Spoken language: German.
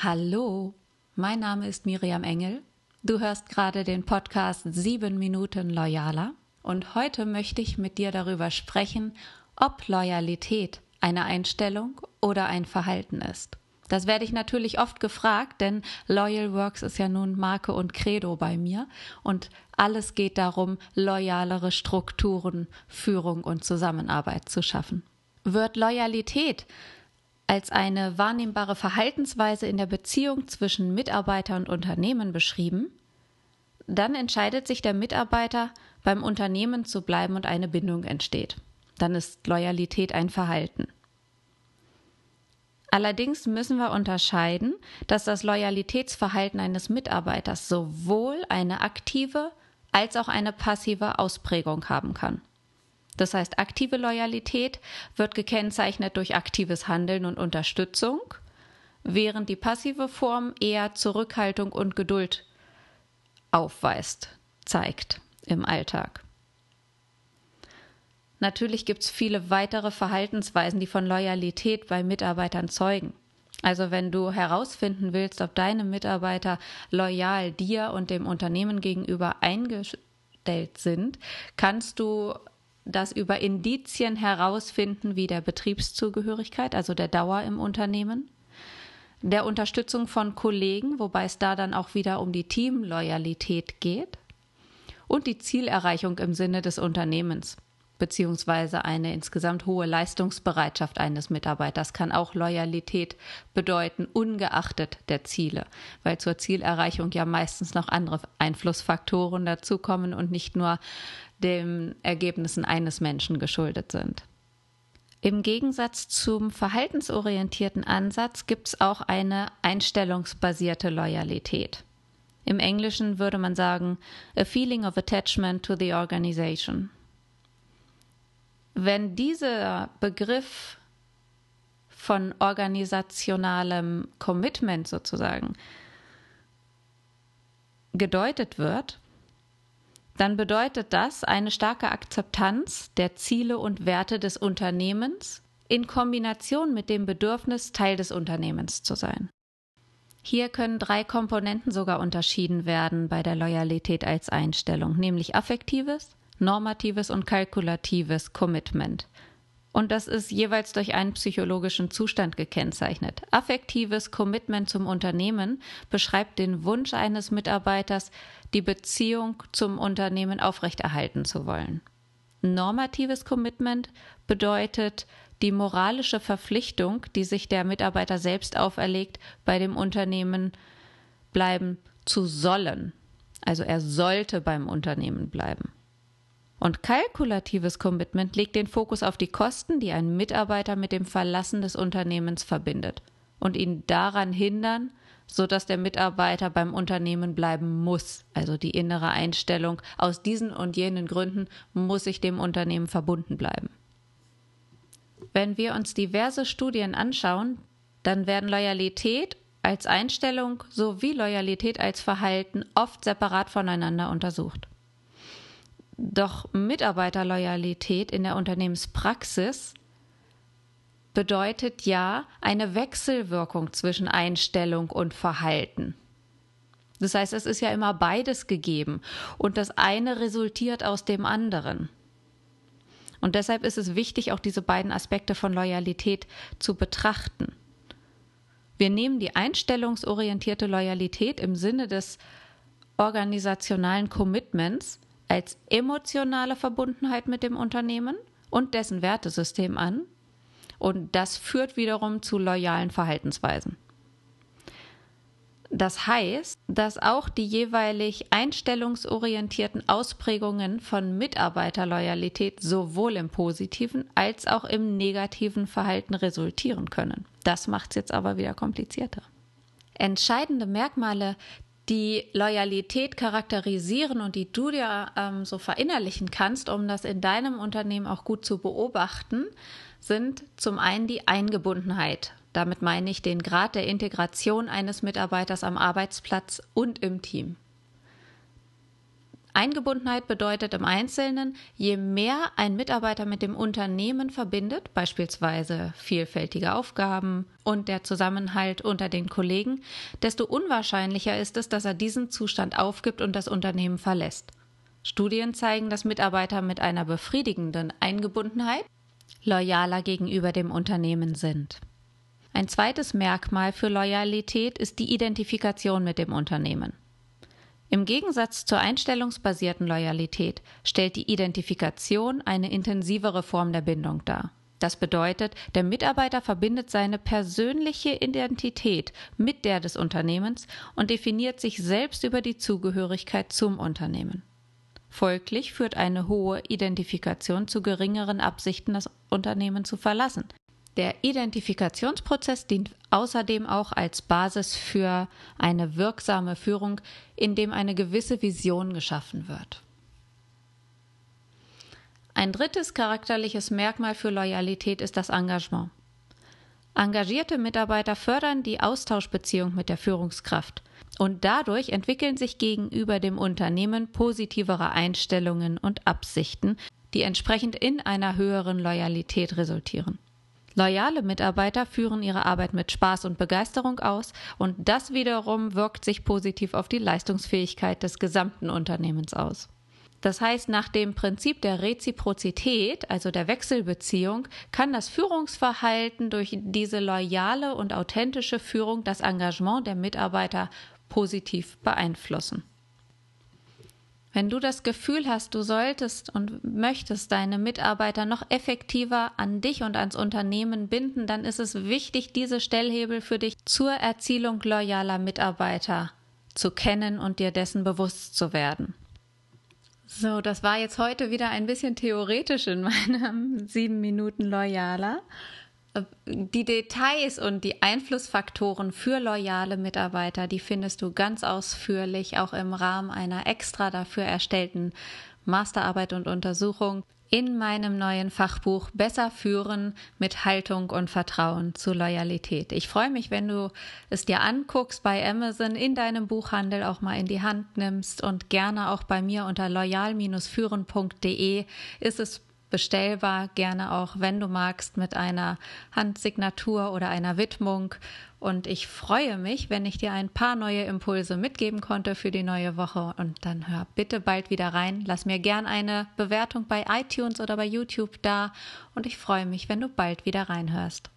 Hallo, mein Name ist Miriam Engel. Du hörst gerade den Podcast 7 Minuten Loyaler und heute möchte ich mit dir darüber sprechen, ob Loyalität eine Einstellung oder ein Verhalten ist. Das werde ich natürlich oft gefragt, denn Loyal Works ist ja nun Marke und Credo bei mir und alles geht darum, loyalere Strukturen, Führung und Zusammenarbeit zu schaffen. Wird Loyalität als eine wahrnehmbare Verhaltensweise in der Beziehung zwischen Mitarbeiter und Unternehmen beschrieben, dann entscheidet sich der Mitarbeiter, beim Unternehmen zu bleiben und eine Bindung entsteht. Dann ist Loyalität ein Verhalten. Allerdings müssen wir unterscheiden, dass das Loyalitätsverhalten eines Mitarbeiters sowohl eine aktive als auch eine passive Ausprägung haben kann. Das heißt, aktive Loyalität wird gekennzeichnet durch aktives Handeln und Unterstützung, während die passive Form eher Zurückhaltung und Geduld aufweist, zeigt im Alltag. Natürlich gibt es viele weitere Verhaltensweisen, die von Loyalität bei Mitarbeitern zeugen. Also wenn du herausfinden willst, ob deine Mitarbeiter loyal dir und dem Unternehmen gegenüber eingestellt sind, kannst du das über Indizien herausfinden wie der Betriebszugehörigkeit, also der Dauer im Unternehmen, der Unterstützung von Kollegen, wobei es da dann auch wieder um die Teamloyalität geht, und die Zielerreichung im Sinne des Unternehmens beziehungsweise eine insgesamt hohe Leistungsbereitschaft eines Mitarbeiters kann auch Loyalität bedeuten, ungeachtet der Ziele, weil zur Zielerreichung ja meistens noch andere Einflussfaktoren dazukommen und nicht nur den Ergebnissen eines Menschen geschuldet sind. Im Gegensatz zum verhaltensorientierten Ansatz gibt es auch eine einstellungsbasierte Loyalität. Im Englischen würde man sagen, a feeling of attachment to the organization. Wenn dieser Begriff von organisationalem Commitment sozusagen gedeutet wird, dann bedeutet das eine starke Akzeptanz der Ziele und Werte des Unternehmens in Kombination mit dem Bedürfnis, Teil des Unternehmens zu sein. Hier können drei Komponenten sogar unterschieden werden bei der Loyalität als Einstellung, nämlich affektives, normatives und kalkulatives Commitment. Und das ist jeweils durch einen psychologischen Zustand gekennzeichnet. Affektives Commitment zum Unternehmen beschreibt den Wunsch eines Mitarbeiters, die Beziehung zum Unternehmen aufrechterhalten zu wollen. Normatives Commitment bedeutet die moralische Verpflichtung, die sich der Mitarbeiter selbst auferlegt, bei dem Unternehmen bleiben zu sollen. Also er sollte beim Unternehmen bleiben. Und kalkulatives Commitment legt den Fokus auf die Kosten, die ein Mitarbeiter mit dem Verlassen des Unternehmens verbindet und ihn daran hindern, sodass der Mitarbeiter beim Unternehmen bleiben muss. Also die innere Einstellung, aus diesen und jenen Gründen muss ich dem Unternehmen verbunden bleiben. Wenn wir uns diverse Studien anschauen, dann werden Loyalität als Einstellung sowie Loyalität als Verhalten oft separat voneinander untersucht. Doch Mitarbeiterloyalität in der Unternehmenspraxis bedeutet ja eine Wechselwirkung zwischen Einstellung und Verhalten. Das heißt, es ist ja immer beides gegeben und das eine resultiert aus dem anderen. Und deshalb ist es wichtig, auch diese beiden Aspekte von Loyalität zu betrachten. Wir nehmen die einstellungsorientierte Loyalität im Sinne des organisationalen Commitments als emotionale Verbundenheit mit dem Unternehmen und dessen Wertesystem an. Und das führt wiederum zu loyalen Verhaltensweisen. Das heißt, dass auch die jeweilig einstellungsorientierten Ausprägungen von Mitarbeiterloyalität sowohl im positiven als auch im negativen Verhalten resultieren können. Das macht es jetzt aber wieder komplizierter. Entscheidende Merkmale die Loyalität charakterisieren und die du dir ähm, so verinnerlichen kannst, um das in deinem Unternehmen auch gut zu beobachten, sind zum einen die Eingebundenheit. Damit meine ich den Grad der Integration eines Mitarbeiters am Arbeitsplatz und im Team. Eingebundenheit bedeutet im Einzelnen, je mehr ein Mitarbeiter mit dem Unternehmen verbindet, beispielsweise vielfältige Aufgaben und der Zusammenhalt unter den Kollegen, desto unwahrscheinlicher ist es, dass er diesen Zustand aufgibt und das Unternehmen verlässt. Studien zeigen, dass Mitarbeiter mit einer befriedigenden Eingebundenheit loyaler gegenüber dem Unternehmen sind. Ein zweites Merkmal für Loyalität ist die Identifikation mit dem Unternehmen. Im Gegensatz zur einstellungsbasierten Loyalität stellt die Identifikation eine intensivere Form der Bindung dar. Das bedeutet, der Mitarbeiter verbindet seine persönliche Identität mit der des Unternehmens und definiert sich selbst über die Zugehörigkeit zum Unternehmen. Folglich führt eine hohe Identifikation zu geringeren Absichten, das Unternehmen zu verlassen. Der Identifikationsprozess dient außerdem auch als Basis für eine wirksame Führung, indem eine gewisse Vision geschaffen wird. Ein drittes charakterliches Merkmal für Loyalität ist das Engagement. Engagierte Mitarbeiter fördern die Austauschbeziehung mit der Führungskraft und dadurch entwickeln sich gegenüber dem Unternehmen positivere Einstellungen und Absichten, die entsprechend in einer höheren Loyalität resultieren. Loyale Mitarbeiter führen ihre Arbeit mit Spaß und Begeisterung aus und das wiederum wirkt sich positiv auf die Leistungsfähigkeit des gesamten Unternehmens aus. Das heißt, nach dem Prinzip der Reziprozität, also der Wechselbeziehung, kann das Führungsverhalten durch diese loyale und authentische Führung das Engagement der Mitarbeiter positiv beeinflussen. Wenn du das Gefühl hast, du solltest und möchtest deine Mitarbeiter noch effektiver an dich und ans Unternehmen binden, dann ist es wichtig, diese Stellhebel für dich zur Erzielung loyaler Mitarbeiter zu kennen und dir dessen bewusst zu werden. So, das war jetzt heute wieder ein bisschen theoretisch in meinem sieben Minuten loyaler die Details und die Einflussfaktoren für loyale Mitarbeiter, die findest du ganz ausführlich auch im Rahmen einer extra dafür erstellten Masterarbeit und Untersuchung in meinem neuen Fachbuch Besser führen mit Haltung und Vertrauen zu Loyalität. Ich freue mich, wenn du es dir anguckst bei Amazon, in deinem Buchhandel auch mal in die Hand nimmst und gerne auch bei mir unter loyal-führen.de ist es bestellbar, gerne auch, wenn du magst, mit einer Handsignatur oder einer Widmung. Und ich freue mich, wenn ich dir ein paar neue Impulse mitgeben konnte für die neue Woche. Und dann hör bitte bald wieder rein. Lass mir gern eine Bewertung bei iTunes oder bei YouTube da. Und ich freue mich, wenn du bald wieder reinhörst.